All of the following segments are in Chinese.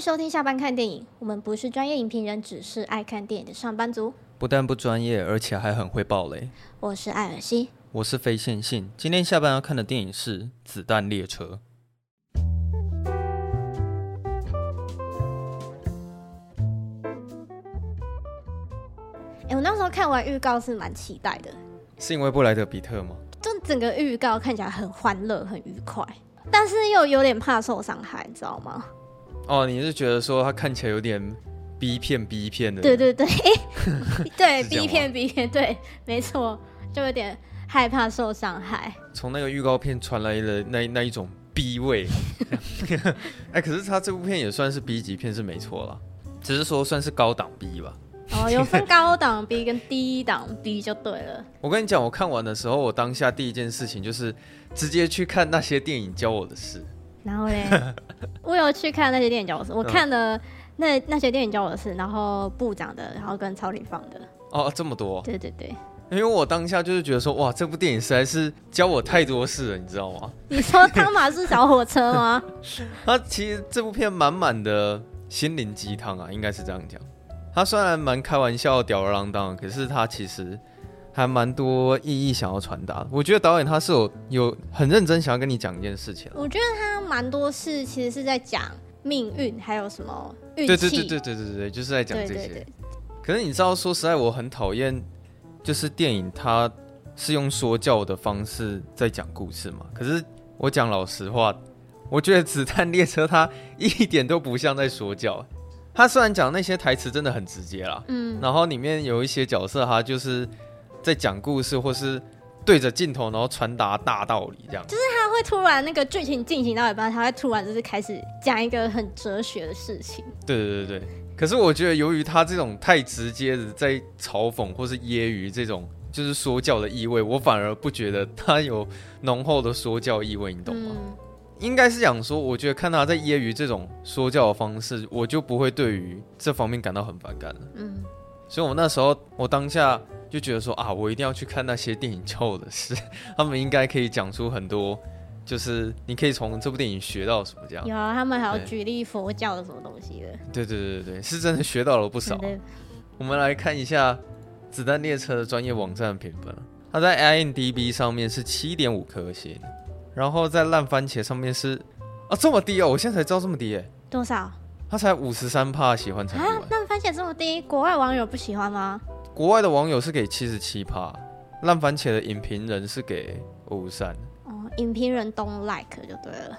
迎收听下班看电影。我们不是专业影评人，只是爱看电影的上班族。不但不专业，而且还很会爆雷。我是艾尔西，我是非线性。今天下班要看的电影是《子弹列车》。哎，我那时候看完预告是蛮期待的，是因为布莱德比特吗？就整个预告看起来很欢乐、很愉快，但是又有点怕受伤害，你知道吗？哦，你是觉得说他看起来有点 B 片 B 片的？对对对，对 B 片 B 片，对，没错，就有点害怕受伤害。从那个预告片传来的那那一种 B 味，哎，可是他这部片也算是 B 级片是没错了，只是说算是高档 B 吧。哦，有分高档 B 跟低档 B 就对了。我跟你讲，我看完的时候，我当下第一件事情就是直接去看那些电影教我的事。然后嘞，我有去看那些电影教我的事，我看了那那些电影教我的事，然后部长的，然后跟超林放的。哦，这么多。对对对。因为我当下就是觉得说，哇，这部电影实在是教我太多事了，你知道吗？你说汤马士小火车吗？他其实这部片满满的心灵鸡汤啊，应该是这样讲。他虽然蛮开玩笑、吊儿郎当，可是他其实。还蛮多意义想要传达的，我觉得导演他是有有很认真想要跟你讲一件事情。我觉得他蛮多事其实是在讲命运，还有什么运气。对对对对对对对，就是在讲这些。对对对。可是你知道，说实在，我很讨厌，就是电影它是用说教的方式在讲故事嘛。可是我讲老实话，我觉得《子弹列车》它一点都不像在说教。它虽然讲那些台词真的很直接啦，嗯，然后里面有一些角色，他就是。在讲故事，或是对着镜头，然后传达大道理，这样。就是他会突然那个剧情进行到一半，他会突然就是开始讲一个很哲学的事情。对对对对。可是我觉得，由于他这种太直接的在嘲讽或是揶揄这种就是说教的意味，我反而不觉得他有浓厚的说教意味，你懂吗？嗯、应该是讲说，我觉得看他在揶揄这种说教的方式，我就不会对于这方面感到很反感了。嗯。所以我那时候，我当下。就觉得说啊，我一定要去看那些电影教我的事，他们应该可以讲出很多，就是你可以从这部电影学到什么这样。有啊，他们还要举例佛教的什么东西的。对对对对对，是真的学到了不少。我们来看一下《子弹列车》的专业网站评分，它在 IMDB 上面是七点五颗星，然后在烂番茄上面是啊这么低哦，我现在才知道这么低哎。多少？它才五十三帕喜欢程度。啊，烂番茄这么低，国外网友不喜欢吗？国外的网友是给七十七趴，烂番茄的影评人是给五十三。哦，影评人 don't like 就对了。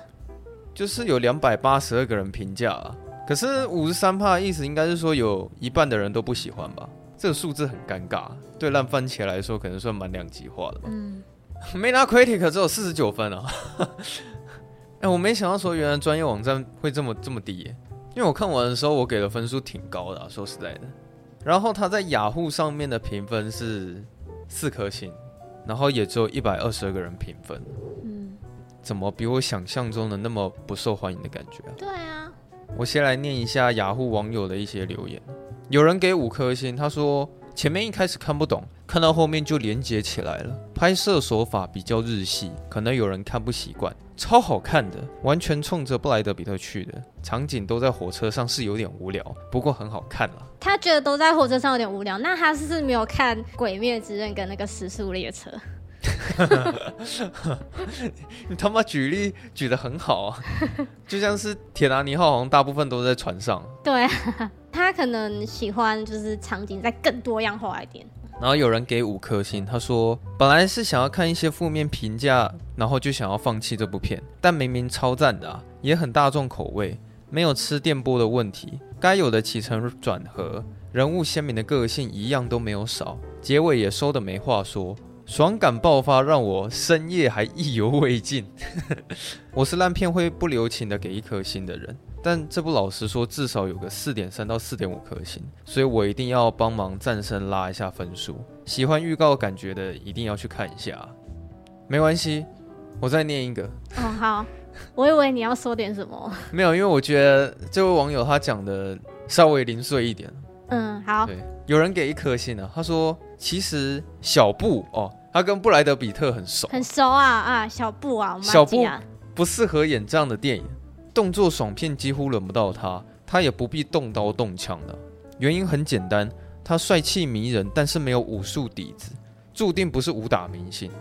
就是有两百八十二个人评价啊，可是五十三趴的意思应该是说有一半的人都不喜欢吧？这个数字很尴尬，对烂番茄来说可能算蛮两极化的吧。嗯。Metacritic 只有四十九分啊！哎、欸，我没想到说原来专业网站会这么这么低耶，因为我看完的时候我给的分数挺高的啊，说实在的。然后他在雅虎上面的评分是四颗星，然后也只有一百二十二个人评分。嗯，怎么比我想象中的那么不受欢迎的感觉啊？对啊，我先来念一下雅虎网友的一些留言。有人给五颗星，他说前面一开始看不懂，看到后面就连接起来了。拍摄手法比较日系，可能有人看不习惯。超好看的，完全冲着布莱德比特去的。场景都在火车上，是有点无聊，不过很好看了。他觉得都在火车上有点无聊，那他是不是没有看《鬼灭之刃》跟那个《时速列车》？你他妈举例举得很好啊，就像是《铁达尼号》好像大部分都在船上。对啊，他可能喜欢就是场景再更多样化一点。然后有人给五颗星，他说本来是想要看一些负面评价，然后就想要放弃这部片，但明明超赞的啊，也很大众口味，没有吃电波的问题，该有的起承转合，人物鲜明的个性一样都没有少，结尾也收的没话说，爽感爆发，让我深夜还意犹未尽。我是烂片会不留情的给一颗星的人。但这部老实说，至少有个四点三到四点五颗星，所以我一定要帮忙战声拉一下分数。喜欢预告感觉的，一定要去看一下。没关系，我再念一个。嗯，好，我以为你要说点什么。没有，因为我觉得这位网友他讲的稍微零碎一点。嗯，好。对，有人给一颗星呢，他说其实小布哦，他跟布莱德比特很熟，很熟啊啊，小布啊，我们啊小布不适合演这样的电影。动作爽片几乎轮不到他，他也不必动刀动枪的，原因很简单，他帅气迷人，但是没有武术底子，注定不是武打明星。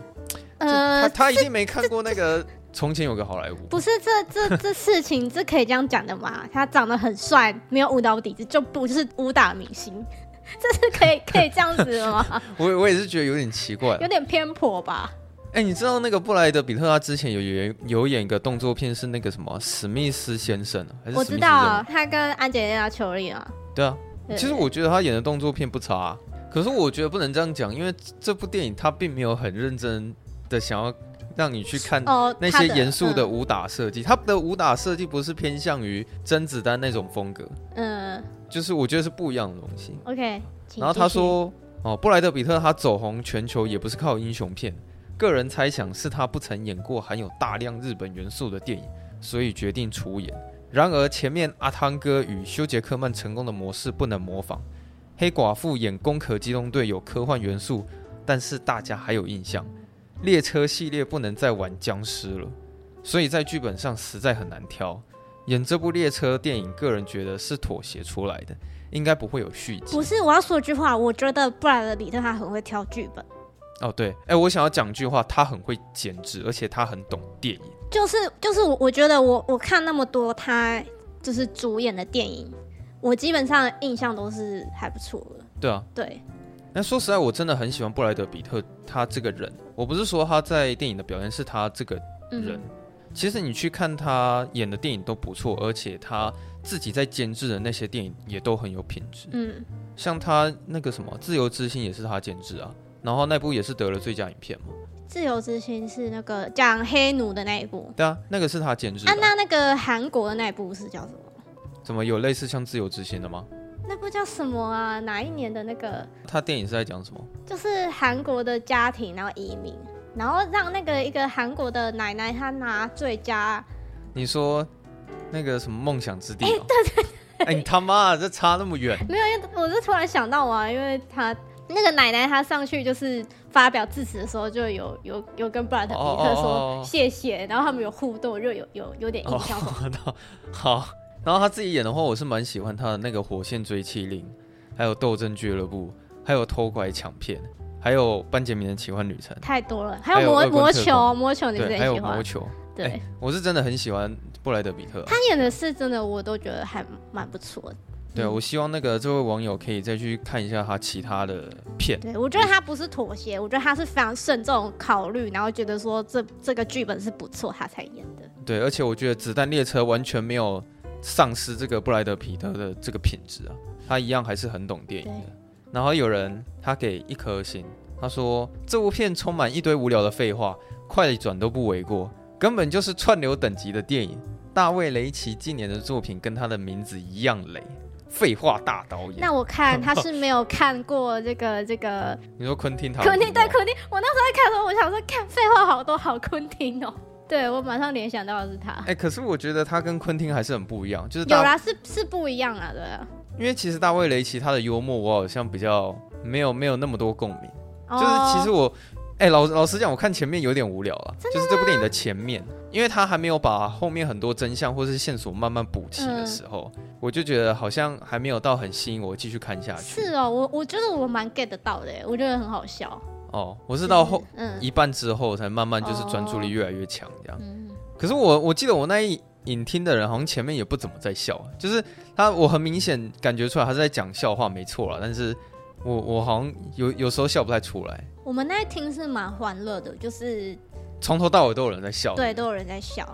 呃，他他一定没看过那个。从前有个好莱坞，不是这这这事情，这可以这样讲的吗？他长得很帅，没有舞蹈底子，就不是武打明星，这是可以可以这样子的吗？我我也是觉得有点奇怪，有点偏颇吧。哎、欸，你知道那个布莱德比特他之前有演有演一个动作片，是那个什么史密斯先生还是？我知道，他跟安吉丽娜裘莉啊。对啊，其实我觉得他演的动作片不差，啊，可是我觉得不能这样讲，因为这部电影他并没有很认真的想要。让你去看那些严肃的武打设计，他的武打设计不是偏向于甄子丹那种风格，嗯，就是我觉得是不一样的东西。OK，然后他说，哦，布莱德比特他走红全球也不是靠英雄片，个人猜想是他不曾演过含有大量日本元素的电影，所以决定出演。然而前面阿汤哥与休杰克曼成功的模式不能模仿，黑寡妇演攻壳机动队有科幻元素，但是大家还有印象。列车系列不能再玩僵尸了，所以在剧本上实在很难挑。演这部列车电影，个人觉得是妥协出来的，应该不会有续集。不是，我要说句话，我觉得布莱德彼特他很会挑剧本。哦，对，哎，我想要讲句话，他很会剪辑，而且他很懂电影。就是就是，我我觉得我我看那么多他就是主演的电影，我基本上印象都是还不错的。对啊，对。那说实在，我真的很喜欢布莱德比特他这个人。我不是说他在电影的表现，是他这个人。嗯、其实你去看他演的电影都不错，而且他自己在监制的那些电影也都很有品质。嗯，像他那个什么《自由之心》也是他监制啊，然后那部也是得了最佳影片嘛。《自由之心》是那个讲黑奴的那一部。对啊，那个是他监制。啊，那那个韩国的那一部是叫什么？怎么有类似像《自由之心》的吗？那部叫什么啊？哪一年的那个？他电影是在讲什么？就是韩国的家庭，然后移民，然后让那个一个韩国的奶奶她拿最佳。你说那个什么梦想之地？哎，对对对。哎，你他妈这差那么远？没有，因为我是突然想到啊，因为他那个奶奶她上去就是发表致辞的时候，就有有有跟布莱德彼特说谢谢，然后他们有互动，就有有有点印象。好。然后他自己演的话，我是蛮喜欢他的那个《火线追妻令》，还有《斗争俱乐部》，还有《偷拐抢骗》，还有《班杰明的奇幻旅程》。太多了，还有魔魔球，魔球你不是也喜欢？还有魔球，对、欸，我是真的很喜欢布莱德比特。他演的是真的，我都觉得还蛮不错的。对啊，我希望那个这位网友可以再去看一下他其他的片。对，我觉得他不是妥协，我觉得他是非常慎重考虑，然后觉得说这这个剧本是不错，他才演的。对，而且我觉得《子弹列车》完全没有。丧失这个布莱德皮特的这个品质啊，他一样还是很懂电影的。然后有人他给一颗星，他说这部片充满一堆无聊的废话，快转都不为过，根本就是串流等级的电影。大卫雷奇近年的作品跟他的名字一样雷，废话大导演。那我看他是没有看过这个 这个。你说昆汀他？昆汀对昆汀，我那时候在看的时候，我想说看废话好多，好昆汀哦。对，我马上联想到的是他。哎、欸，可是我觉得他跟昆汀还是很不一样，就是有啦，是是不一样啊，对啊。因为其实大卫雷奇他的幽默，我好像比较没有没有那么多共鸣。哦、就是其实我，哎、欸，老老实讲，我看前面有点无聊啊，就是这部电影的前面，因为他还没有把后面很多真相或是线索慢慢补齐的时候，嗯、我就觉得好像还没有到很吸引我继续看下去。是哦，我我觉得我蛮 get 得到的，我觉得很好笑。哦，我是到后嗯一半之后才慢慢就是专注力越来越强这样。嗯、可是我我记得我那一影厅的人好像前面也不怎么在笑，就是他我很明显感觉出来他是在讲笑话没错了，但是我我好像有有时候笑不太出来。我们那一厅是蛮欢乐的，就是从头到尾都有人在笑，对，都有人在笑，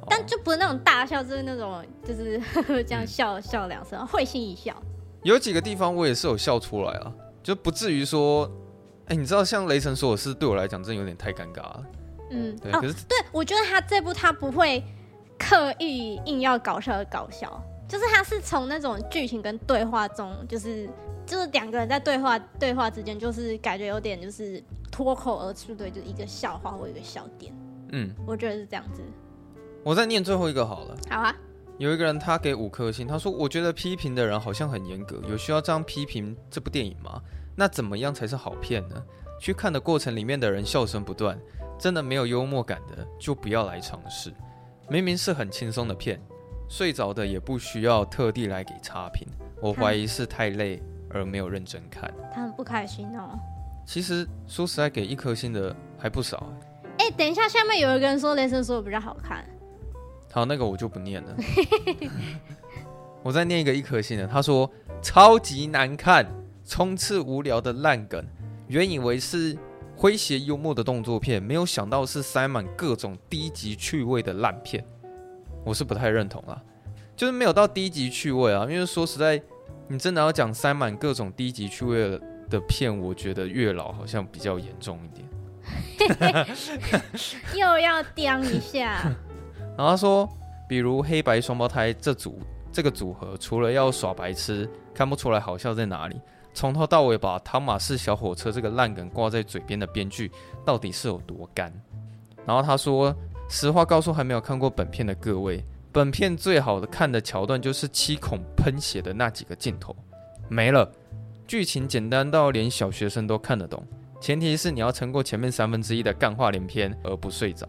哦、但就不是那种大笑，就是那种就是呵 呵这样笑、嗯、笑两声，会心一笑。有几个地方我也是有笑出来啊，就不至于说。哎、欸，你知道像雷神索尔是对我来讲，真的有点太尴尬了。嗯，对，可是、哦、对我觉得他这部他不会刻意硬要搞笑而搞笑，就是他是从那种剧情跟对话中，就是就是两个人在对话对话之间，就是感觉有点就是脱口而出的，就是一个笑话或一个笑点。嗯，我觉得是这样子。我再念最后一个好了。好啊。有一个人他给五颗星，他说：“我觉得批评的人好像很严格，有需要这样批评这部电影吗？”那怎么样才是好片呢？去看的过程里面的人笑声不断，真的没有幽默感的就不要来尝试。明明是很轻松的片，睡着的也不需要特地来给差评。我怀疑是太累而没有认真看。他很不开心哦。其实说实在，给一颗星的还不少哎、等一下，下面有一个人说雷神索尔比较好看。好，那个我就不念了。我再念一个一颗星的，他说超级难看，充斥无聊的烂梗。原以为是诙谐幽默的动作片，没有想到是塞满各种低级趣味的烂片。我是不太认同啦，就是没有到低级趣味啊。因为说实在，你真的要讲塞满各种低级趣味的片，我觉得月老好像比较严重一点。又要刁一下。然后他说，比如黑白双胞胎这组这个组合，除了要耍白痴，看不出来好笑在哪里。从头到尾把汤马士小火车这个烂梗挂在嘴边的编剧，到底是有多干？然后他说，实话告诉还没有看过本片的各位，本片最好的看的桥段就是七孔喷血的那几个镜头，没了。剧情简单到连小学生都看得懂，前提是你要撑过前面三分之一的干话连篇而不睡着。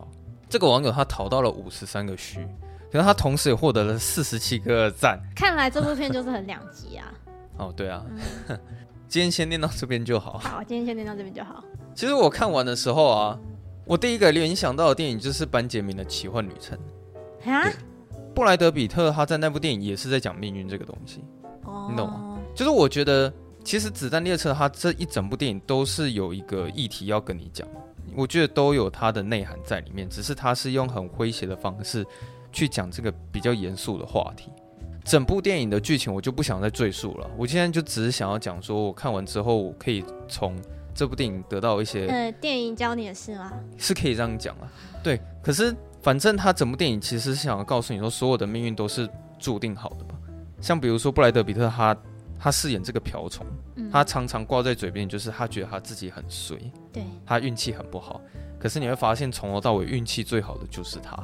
这个网友他讨到了五十三个虚，可是他同时也获得了四十七个赞。看来这部片就是很两极啊。哦，对啊，嗯、今天先念到这边就好。好，今天先念到这边就好。其实我看完的时候啊，我第一个联想到的电影就是班杰明的奇幻旅程。啊？布莱德比特他在那部电影也是在讲命运这个东西。哦。你懂吗？就是我觉得，其实《子弹列车》它这一整部电影都是有一个议题要跟你讲。我觉得都有它的内涵在里面，只是它是用很诙谐的方式去讲这个比较严肃的话题。整部电影的剧情我就不想再赘述了，我现在就只是想要讲说，我看完之后我可以从这部电影得到一些……呃，电影教你的事吗？是可以这样讲啊。对，可是反正他整部电影其实是想要告诉你说，所有的命运都是注定好的吧。像比如说布莱德比特他。他饰演这个瓢虫，他常常挂在嘴边，就是他觉得他自己很衰，对，他运气很不好。可是你会发现，从头到尾运气最好的就是他。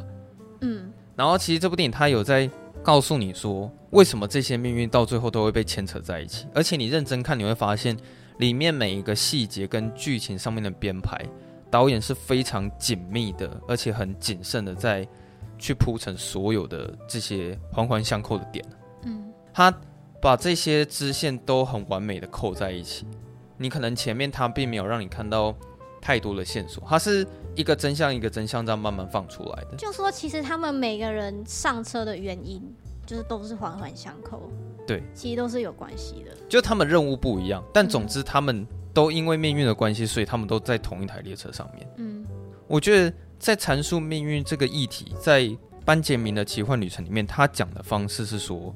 嗯，然后其实这部电影他有在告诉你说，为什么这些命运到最后都会被牵扯在一起。而且你认真看，你会发现里面每一个细节跟剧情上面的编排，导演是非常紧密的，而且很谨慎的在去铺陈所有的这些环环相扣的点。嗯，他。把这些支线都很完美的扣在一起，你可能前面他并没有让你看到太多的线索，他是一个真相一个真相这样慢慢放出来的。就说其实他们每个人上车的原因，就是都是环环相扣，对，其实都是有关系的。就他们任务不一样，但总之他们都因为命运的关系，所以他们都在同一台列车上面。嗯，我觉得在阐述命运这个议题，在班杰明的奇幻旅程里面，他讲的方式是说。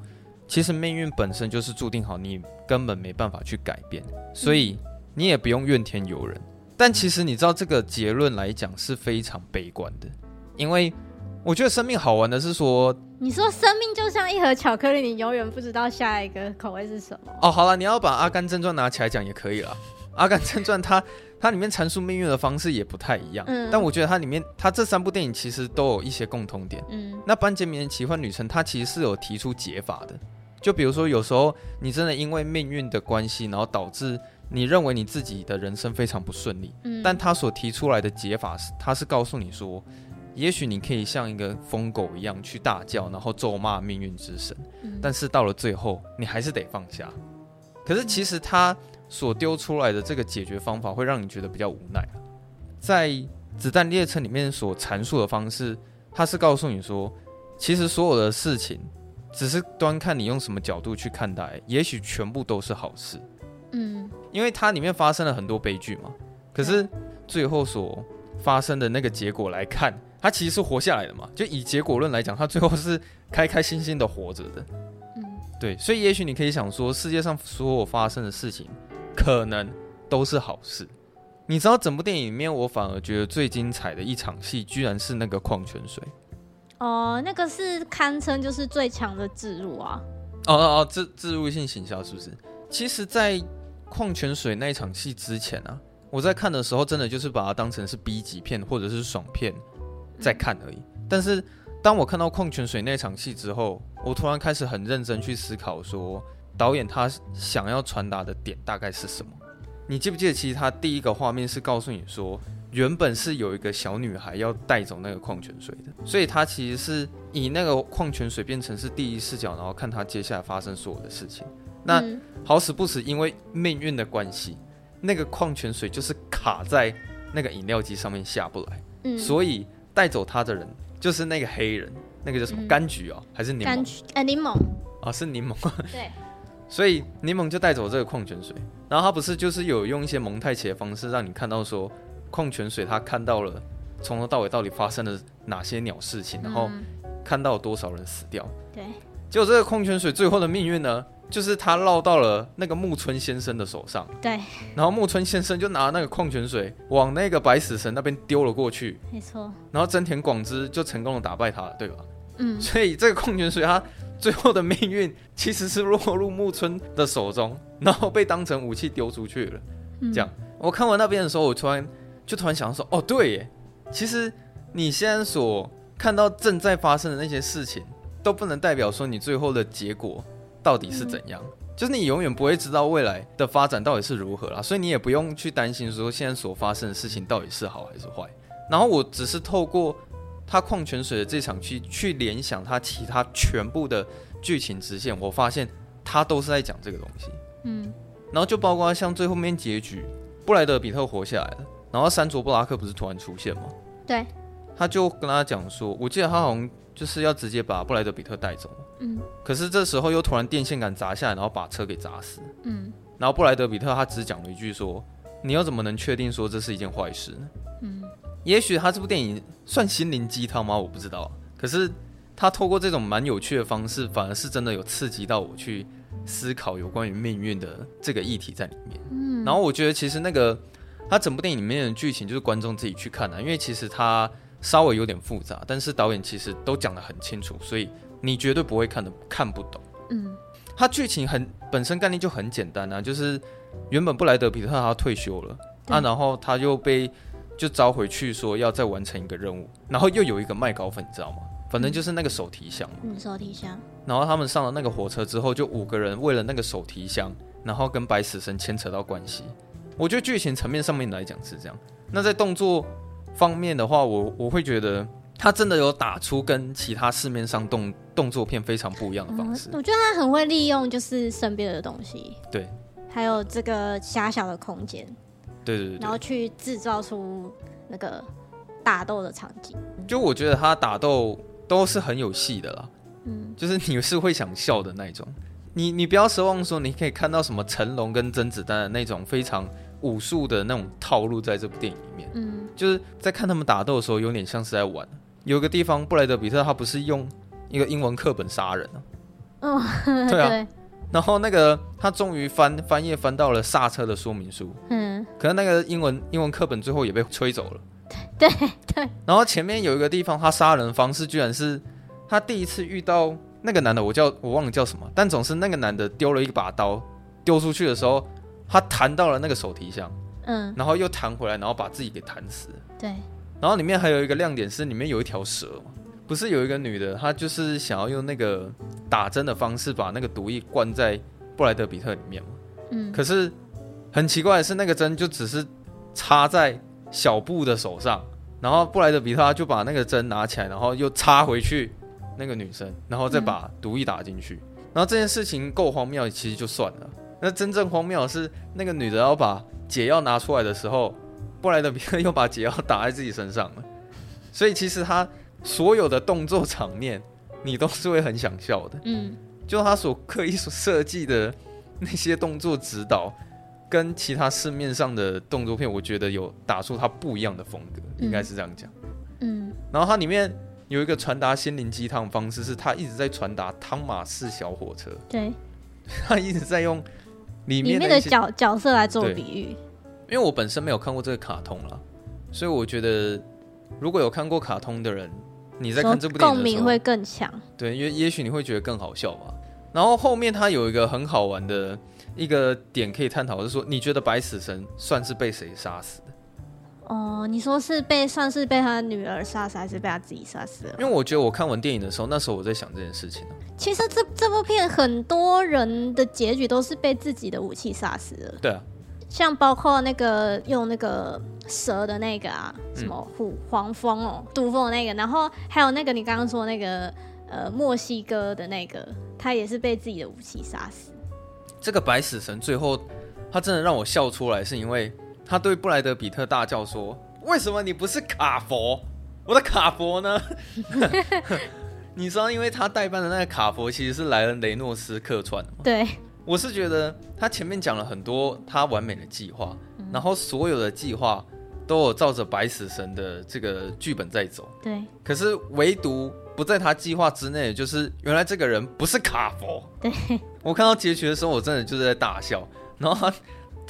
其实命运本身就是注定好，你根本没办法去改变，所以你也不用怨天尤人。但其实你知道这个结论来讲是非常悲观的，因为我觉得生命好玩的是说，你说生命就像一盒巧克力，你永远不知道下一个口味是什么。哦，好了，你要把《阿甘正传》拿起来讲也可以了，《阿甘正传》它它里面阐述命运的方式也不太一样，嗯，但我觉得它里面它这三部电影其实都有一些共通点，嗯，那班杰明的奇幻旅程它其实是有提出解法的。就比如说，有时候你真的因为命运的关系，然后导致你认为你自己的人生非常不顺利。嗯，但他所提出来的解法是，他是告诉你说，也许你可以像一个疯狗一样去大叫，然后咒骂命运之神。嗯，但是到了最后，你还是得放下。可是其实他所丢出来的这个解决方法，会让你觉得比较无奈。在《子弹列车》里面所阐述的方式，他是告诉你说，其实所有的事情。只是端看你用什么角度去看待，也许全部都是好事。嗯，因为它里面发生了很多悲剧嘛。可是最后所发生的那个结果来看，他其实是活下来的嘛。就以结果论来讲，他最后是开开心心的活着的。嗯，对。所以也许你可以想说，世界上所有发生的事情，可能都是好事。你知道，整部电影里面，我反而觉得最精彩的一场戏，居然是那个矿泉水。哦，那个是堪称就是最强的置入啊！哦哦哦，自自入性行销是不是？其实，在矿泉水那一场戏之前啊，我在看的时候，真的就是把它当成是 B 级片或者是爽片在看而已。嗯。但是，当我看到矿泉水那场戏之后，我突然开始很认真去思考，说导演他想要传达的点大概是什么？你记不记得，其实他第一个画面是告诉你说，原本是有一个小女孩要带走那个矿泉水的，所以他其实是以那个矿泉水变成是第一视角，然后看他接下来发生所有的事情。那好死不死，因为命运的关系，那个矿泉水就是卡在那个饮料机上面下不来。嗯，所以带走他的人就是那个黑人，那个叫什么柑橘哦，还是柠檬？柑橘，呃，柠檬。啊，是柠檬。对。所以柠檬就带走这个矿泉水，然后他不是就是有用一些蒙太奇的方式让你看到说，矿泉水他看到了从头到尾到底发生了哪些鸟事情，然后。看到多少人死掉？对，结果这个矿泉水最后的命运呢，就是他落到了那个木村先生的手上。对，然后木村先生就拿那个矿泉水往那个白死神那边丢了过去。没错。然后真田广之就成功的打败他了，对吧？嗯。所以这个矿泉水它最后的命运其实是落入木村的手中，然后被当成武器丢出去了。嗯。这样，我看完那边的时候，我突然就突然想到说，哦，对耶，其实你现在所看到正在发生的那些事情，都不能代表说你最后的结果到底是怎样，嗯、就是你永远不会知道未来的发展到底是如何啦，所以你也不用去担心说现在所发生的事情到底是好还是坏。然后我只是透过他矿泉水的这场去去联想他其他全部的剧情支线，我发现他都是在讲这个东西。嗯，然后就包括像最后面结局，布莱德比特活下来了，然后山卓布拉克不是突然出现吗？对。他就跟他讲说，我记得他好像就是要直接把布莱德比特带走，嗯，可是这时候又突然电线杆砸下来，然后把车给砸死，嗯，然后布莱德比特他只讲了一句说，你又怎么能确定说这是一件坏事呢？嗯，也许他这部电影算心灵鸡汤吗？我不知道，可是他透过这种蛮有趣的方式，反而是真的有刺激到我去思考有关于命运的这个议题在里面，嗯，然后我觉得其实那个他整部电影里面的剧情就是观众自己去看的，因为其实他。稍微有点复杂，但是导演其实都讲得很清楚，所以你绝对不会看的看不懂。嗯，他剧情很本身概念就很简单啊，就是原本布莱德皮特他退休了啊，然后他又被就招回去说要再完成一个任务，然后又有一个麦高芬，你知道吗？反正就是那个手提箱。嗯，手提箱。然后他们上了那个火车之后，就五个人为了那个手提箱，然后跟白死神牵扯到关系。我觉得剧情层面上面来讲是这样。那在动作。方面的话，我我会觉得他真的有打出跟其他市面上动动作片非常不一样的方式。嗯，我觉得他很会利用就是身边的东西，对，还有这个狭小的空间，对对对，然后去制造出那个打斗的场景。就我觉得他打斗都是很有戏的啦，嗯，就是你是会想笑的那种。你你不要奢望说你可以看到什么成龙跟甄子丹的那种非常。武术的那种套路在这部电影里面，嗯，就是在看他们打斗的时候，有点像是在玩。有个地方，布莱德比特他不是用一个英文课本杀人啊，哦，对啊，对，然后那个他终于翻翻页翻到了刹车的说明书，嗯，可是那个英文英文课本最后也被吹走了，对对。然后前面有一个地方，他杀人的方式居然是他第一次遇到那个男的，我叫我忘了叫什么，但总是那个男的丢了一把刀丢出去的时候。他弹到了那个手提箱，嗯，然后又弹回来，然后把自己给弹死。对，然后里面还有一个亮点是，里面有一条蛇，不是有一个女的，她就是想要用那个打针的方式把那个毒液灌在布莱德比特里面嘛。嗯，可是很奇怪的是，那个针就只是插在小布的手上，然后布莱德比特就把那个针拿起来，然后又插回去那个女生，然后再把毒液打进去。嗯，然后这件事情够荒谬，其实就算了。那真正荒谬的是，那个女的要把解药拿出来的时候，布莱德彼特又把解药打在自己身上了。所以其实他所有的动作场面，你都是会很想笑的。嗯，就他所刻意所设计的那些动作指导，跟其他市面上的动作片，我觉得有打出他不一样的风格，应该是这样讲。嗯，然后它里面有一个传达心灵鸡汤的方式，是他一直在传达汤马士小火车。对，他一直在用。里面的，里面的角角色来做比喻，因为我本身没有看过这个卡通啦，所以我觉得如果有看过卡通的人，你在看这部电影共鸣会更强。对，因为也许你会觉得更好笑吧。然后后面他有一个很好玩的一个点可以探讨，就是说你觉得白死神算是被谁杀死的？哦，你说是被算是被他女儿杀死，还是被他自己杀死了？因为我觉得我看完电影的时候，那时候我在想这件事情。其实这这部片很多人的结局都是被自己的武器杀死了。对啊，像包括那个用那个蛇的那个啊，什么虎黄蜂哦，毒蜂的那个，然后还有那个你刚刚说那个呃墨西哥的那个，他也是被自己的武器杀死。这个白死神最后他真的让我笑出来，是因为他对布莱德比特大叫说：“为什么你不是卡佛？我的卡佛呢？” 你知道，因为他代班的那个卡佛其实是莱恩雷诺斯客串的吗？对。我是觉得他前面讲了很多他完美的计划，嗯、然后所有的计划都有照着白死神的这个剧本在走。对。可是唯独不在他计划之内，就是原来这个人不是卡佛。对。我看到结局的时候，我真的就是在大笑。然后他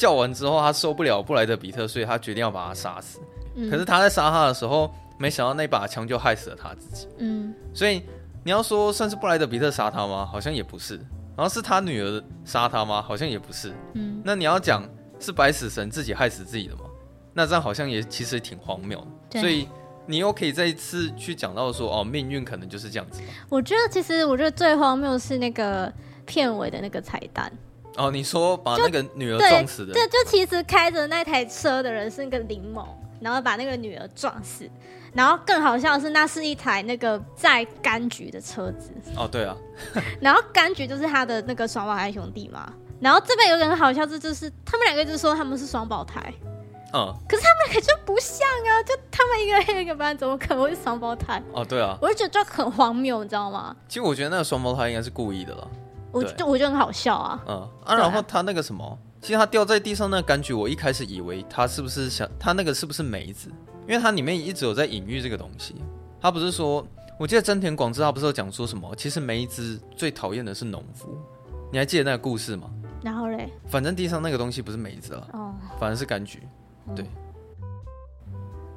叫完之后，他受不了布莱德比特，所以他决定要把他杀死。嗯、可是他在杀他的时候，没想到那把枪就害死了他自己。嗯。所以你要说算是布莱德比特杀他吗？好像也不是。然后是他女儿杀他吗？好像也不是。嗯，那你要讲是白死神自己害死自己的吗？那这样好像也其实挺荒谬的。对。所以你又可以再一次去讲到说，哦，命运可能就是这样子。我觉得其实我觉得最荒谬是那个片尾的那个彩蛋。哦，你说把那个女儿撞死的？对，就其实开着那台车的人是那个林某，然后把那个女儿撞死。然后更好笑的是，那是一台那个在柑橘的车子。哦，对啊。然后柑橘就是他的那个双胞胎兄弟嘛。然后这边有点很好笑，这就是他们两个就说他们是双胞胎。嗯。可是他们两个就不像啊，就他们一个黑一个白，怎么可能会是双胞胎？哦，对啊。我就觉得就很荒谬，你知道吗？其实我觉得那个双胞胎应该是故意的了。我就我觉得很好笑啊。嗯啊，然后他那个什么，其实他掉在地上那个柑橘，我一开始以为他是不是想他那个是不是梅子？因为它里面一直有在隐喻这个东西，他不是说，我记得真田广志他不是有讲说什么？其实梅子最讨厌的是农夫，你还记得那个故事吗？然后嘞，反正地上那个东西不是梅子了，哦，反正是柑橘，对。嗯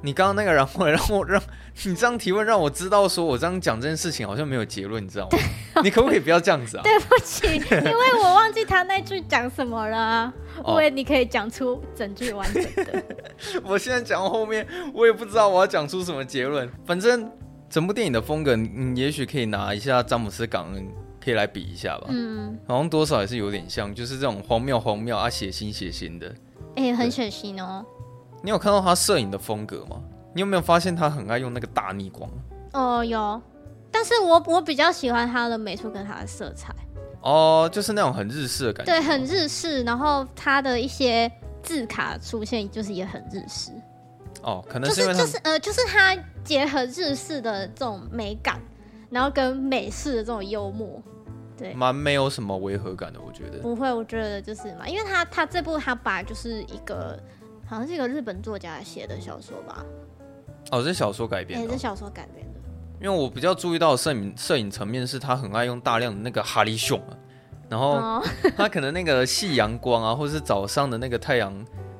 你刚刚那个，然后让我让你这样提问，让我知道说我这样讲这件事情好像没有结论，你知道吗？你可不可以不要这样子啊？对不起，因为我忘记他那句讲什么了。因为你可以讲出整句完整的。我现在讲到后面，我也不知道我要讲出什么结论。反正整部电影的风格，你也许可以拿一下詹姆斯·港恩，可以来比一下吧。嗯，好像多少也是有点像，就是这种荒谬荒谬啊，血腥血腥的。哎、欸，很血腥哦。你有看到他摄影的风格吗？你有没有发现他很爱用那个大逆光？哦，有，但是我我比较喜欢他的美术跟他的色彩。哦，就是那种很日式的感觉。对，很日式，然后他的一些字卡出现就是也很日式。哦，可能就是就是呃，就是他结合日式的这种美感，然后跟美式的这种幽默，对，蛮没有什么违和感的，我觉得。不会，我觉得就是嘛，因为他他这部他本来就是一个。好像是一个日本作家写的小说吧？哦，这是小说改编的。也是小说改编的。因为我比较注意到摄影摄影层面是，他很爱用大量的那个哈利熊啊，然后 他可能那个夕阳光啊，或者是早上的那个太阳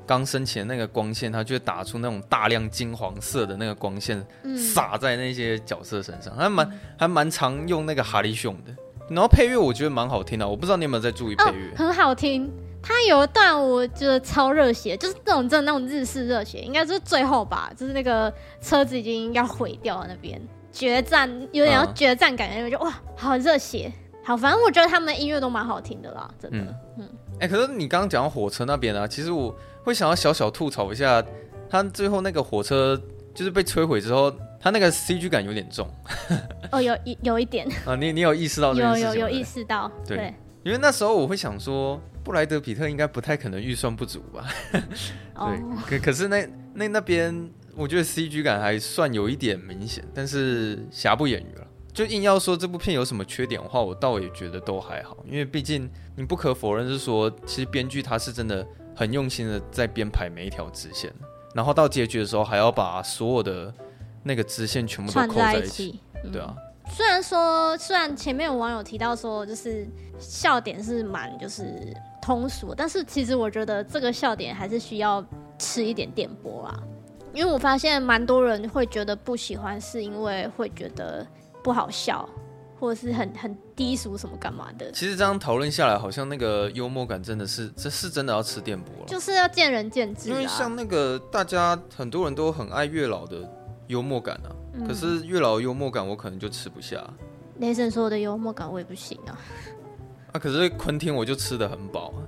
刚升起的那个光线，他就会打出那种大量金黄色的那个光线，洒在那些角色身上，还蛮还蛮常用那个哈利熊的。然后配乐我觉得蛮好听的，我不知道你有没有在注意配乐？哦，很好听。他有一段我觉得超热血，就是那种真的那种日式热血，应该是最后吧，就是那个车子已经要毁掉了那边决战，有点要决战感觉，我就哇，好热血，好，反正我觉得他们的音乐都蛮好听的啦，真的。嗯，哎、嗯欸，可是你刚刚讲到火车那边啊，其实我会想要小小吐槽一下，他最后那个火车就是被摧毁之后，他那个 CG 感有点重。哦，有一有一点啊，你你有意识到这件事情？有有有意识到，对，对因为那时候我会想说。布莱德彼特应该不太可能预算不足吧？对，可可是那那那边，我觉得 CG 感还算有一点明显，但是瑕不掩瑜了。就硬要说这部片有什么缺点的话，我倒也觉得都还好，因为毕竟你不可否认是说，其实编剧他是真的很用心的在编排每一条支线，然后到结局的时候还要把所有的那个支线全部都扣在一起，一起嗯、对啊。虽然说，虽然前面有网友提到说，就是笑点是蛮就是通俗，但是其实我觉得这个笑点还是需要吃一点电波啊。因为我发现蛮多人会觉得不喜欢，是因为会觉得不好笑，或者是很很低俗什么干嘛的。其实这样讨论下来，好像那个幽默感真的是，这是真的要吃电波了，就是要见仁见智啊。因为像那个大家很多人都很爱月老的幽默感啊。可是月老的幽默感我可能就吃不下。雷神说的幽默感我也不行啊。啊，可是昆汀我就吃的很饱啊，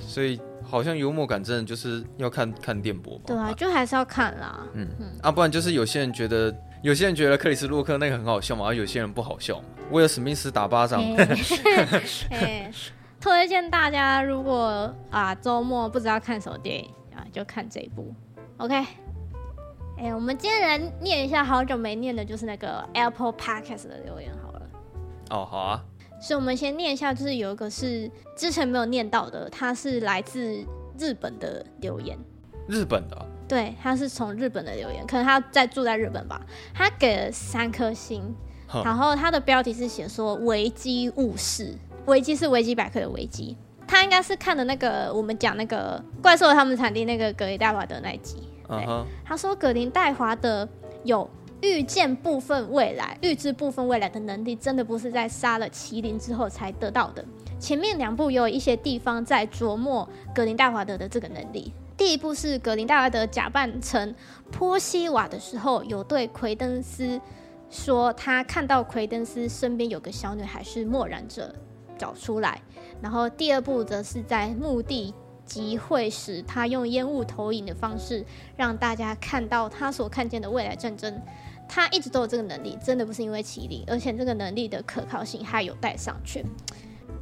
所以好像幽默感真的就是要看看电波吧。对啊，就还是要看啦。嗯嗯啊，不然就是有些人觉得，有些人觉得克里斯洛克那个很好笑嘛，而有些人不好笑。为了史密斯打巴掌。欸、推荐大家，如果啊周末不知道看什么电影啊，就看这一部。OK，哎、欸，我们今天来念一下好久没念的，就是那个 Apple Podcast 的留言好了。哦，好啊。所以，我们先念一下，就是有一个是之前没有念到的，他是来自日本的留言。日本的？对，他是从日本的留言，可能他在住在日本吧。他给了三颗星，然后他的标题是写说“维基误事”，维基是维基百科的维基。他应该是看的那个我们讲那个怪兽他们产地那个格林戴华德那一集。对，uh huh. 他说格林戴华德有。预见部分未来、预知部分未来的能力，真的不是在杀了麒麟之后才得到的。前面两部有一些地方在琢磨格林戴华德的这个能力。第一部是格林戴华德假扮成波西瓦的时候，有对奎登斯说他看到奎登斯身边有个小女孩是默然着找出来。然后第二部则是在墓地集会时，他用烟雾投影的方式让大家看到他所看见的未来战争。他一直都有这个能力，真的不是因为麒麟，而且这个能力的可靠性还有待上去。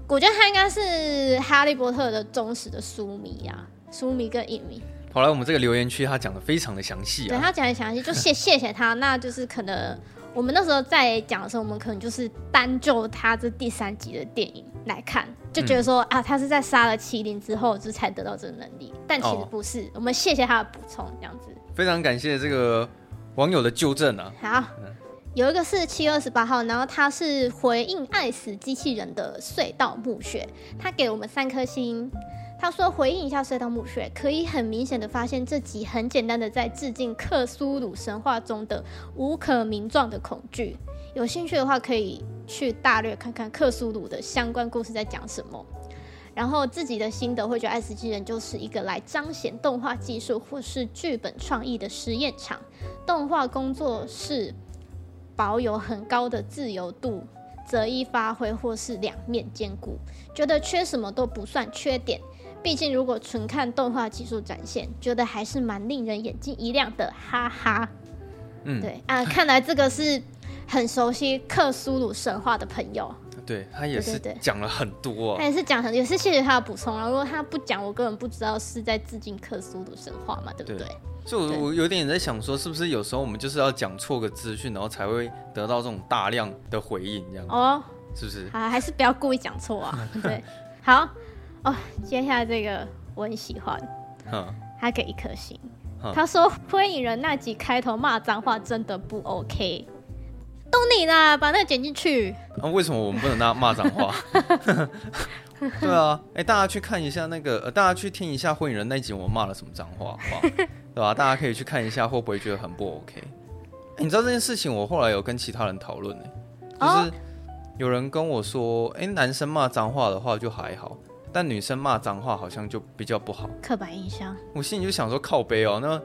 我觉得他应该是哈利波特的忠实的书迷啊，书迷跟影迷。好来，我们这个留言区他讲的非常的详细啊，对他讲的详细，就谢 谢谢他。那就是可能我们那时候在讲的时候，我们可能就是单就他这第三集的电影来看，就觉得说、嗯、啊，他是在杀了麒麟之后，就才得到这个能力，但其实不是。哦、我们谢谢他的补充，这样子。非常感谢这个。网友的纠正啊，好，有一个是七月二十八号，然后他是回应爱死机器人的隧道墓穴，他给我们三颗星。他说回应一下隧道墓穴，可以很明显的发现这集很简单的在致敬克苏鲁神话中的无可名状的恐惧。有兴趣的话，可以去大略看看克苏鲁的相关故事在讲什么。然后自己的心得会觉得《爱死机人》就是一个来彰显动画技术或是剧本创意的实验场，动画工作室保有很高的自由度，择一发挥或是两面兼顾，觉得缺什么都不算缺点。毕竟如果纯看动画技术展现，觉得还是蛮令人眼睛一亮的，哈哈。嗯，对啊，看来这个是很熟悉克苏鲁神话的朋友。对他也是讲了很多，啊，他也是讲很，也是谢谢他的补充啊。如果他不讲，我根本不知道是在致敬克苏鲁神话嘛，对不对？所以，我我有点在想说，是不是有时候我们就是要讲错个资讯，然后才会得到这种大量的回应，这样哦，是不是？啊还是不要故意讲错啊。对，好哦，接下来这个我很喜欢，嗯，他给一颗星，嗯、他说《灰影人》那集开头骂脏话真的不 OK。都你啦，把那个剪进去。那、啊、为什么我们不能拿骂脏话？对啊，哎、欸，大家去看一下那个，呃，大家去听一下《火影人》那集，我骂了什么脏话，好不好？对吧、啊？大家可以去看一下，会不会觉得很不 OK？、欸、你知道这件事情，我后来有跟其他人讨论呢，就是有人跟我说，哎、欸，男生骂脏话的话就还好，但女生骂脏话好像就比较不好。刻板印象。我心里就想说，靠背哦，那。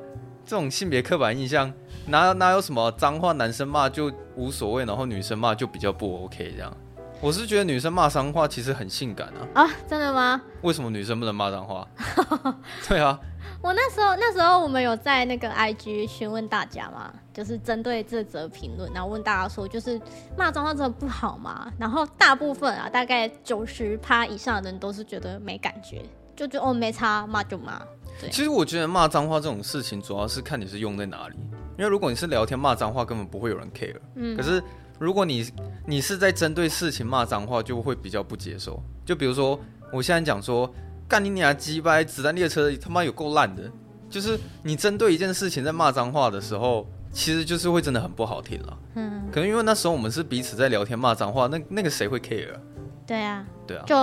这种性别刻板印象，哪哪有什么脏话男生骂就无所谓，然后女生骂就比较不 OK 这样？我是觉得女生骂脏话其实很性感啊！啊，真的吗？为什么女生不能骂脏话？对啊，我那时候那时候我们有在那个 IG 询问大家嘛，就是针对这则评论，然后问大家说，就是骂脏话真的不好吗？然后大部分啊，大概九十趴以上的人都是觉得没感觉，就觉得哦没差，骂就骂。对其实我觉得骂脏话这种事情，主要是看你是用在哪里。因为如果你是聊天骂脏话，根本不会有人 care。嗯。可是如果你你是在针对事情骂脏话，就会比较不接受。就比如说，我现在讲说，干你娘鸡掰，子弹列车他妈有够烂的。就是你针对一件事情在骂脏话的时候，其实就是会真的很不好听了。嗯。可能因为那时候我们是彼此在聊天骂脏话，那那个谁会 care？对啊，对啊，就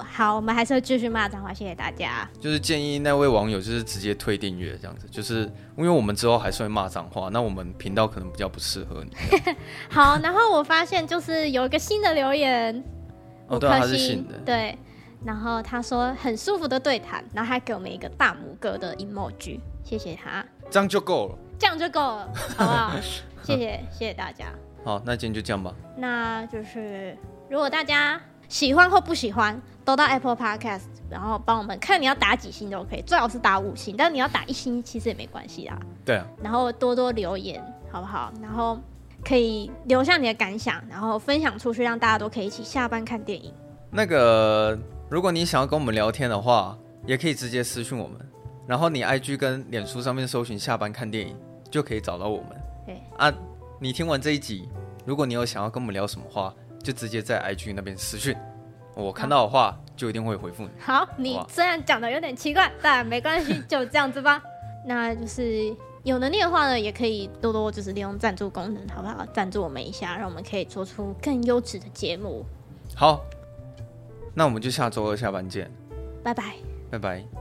好，我们还是会继续骂脏话，谢谢大家。就是建议那位网友就是直接退订阅这样子，就是因为我们之后还是会骂脏话，那我们频道可能比较不适合你。好，然后我发现就是有一个新的留言，哦，对啊，他是新的，对，然后他说很舒服的对谈，然后还给我们一个大拇哥的 emoji，谢谢他，这样就够了，这样就够了，好不好？谢谢，谢谢大家。好，那今天就这样吧。那就是如果大家。喜欢或不喜欢都到 Apple Podcast，然后帮我们看你要打几星都可以，最好是打五星，但你要打一星其实也没关系啦。对啊。然后多多留言，好不好？然后可以留下你的感想，然后分享出去，让大家都可以一起下班看电影。那个，如果你想要跟我们聊天的话，也可以直接私讯我们，然后你 IG 跟脸书上面搜寻“下班看电影”就可以找到我们。对啊，你听完这一集，如果你有想要跟我们聊什么话，就直接在 IG 那边私讯，我看到的话就一定会回复你。好，你虽然讲的有点奇怪，但没关系，就这样子吧。那就是有能力的话呢，也可以多多就是利用赞助功能，好不好？赞助我们一下，让我们可以做出更优质的节目。好，那我们就下周二下班见，拜拜，拜拜。